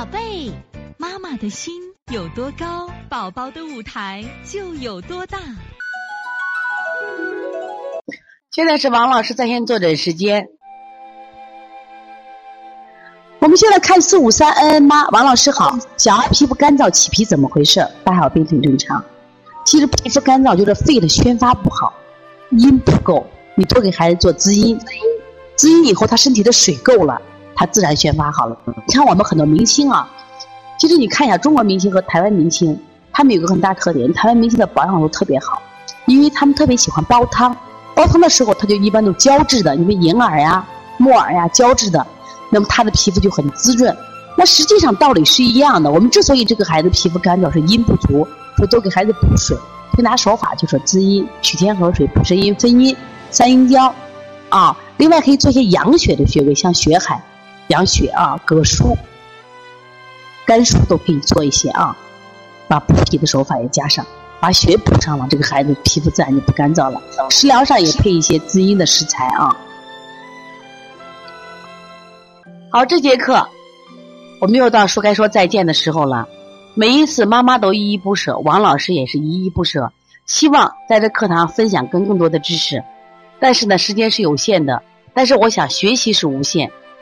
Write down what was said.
宝贝，妈妈的心有多高，宝宝的舞台就有多大。现在是王老师在线坐诊时间。我们现在看四五三 N N 妈，王老师好。小孩皮肤干燥起皮怎么回事？大小便很正常。其实皮肤干燥就是肺的宣发不好，阴不够。你多给孩子做滋阴，滋阴以后他身体的水够了，他自然宣发好了。你看我们很多明星啊，其实你看一下中国明星和台湾明星，他们有个很大特点，台湾明星的保养都特别好，因为他们特别喜欢煲汤。煲汤的时候，他就一般都胶质的，因为银耳呀、木耳呀胶质的，那么他的皮肤就很滋润。那实际上道理是一样的。我们之所以这个孩子皮肤干燥，是阴不足，说多给孩子补水。推拿手法就说滋阴，取天河水补肾阴分阴，三阴交啊。另外可以做一些养血的穴位，像血海、养血啊、葛舒、甘舒都可以做一些啊。把补脾的手法也加上。把血补上了，这个孩子皮肤自然就不干燥了。食疗上也配一些滋阴的食材啊。好，这节课我们又到说该说再见的时候了。每一次妈妈都依依不舍，王老师也是依依不舍，希望在这课堂分享更更多的知识。但是呢，时间是有限的，但是我想学习是无限，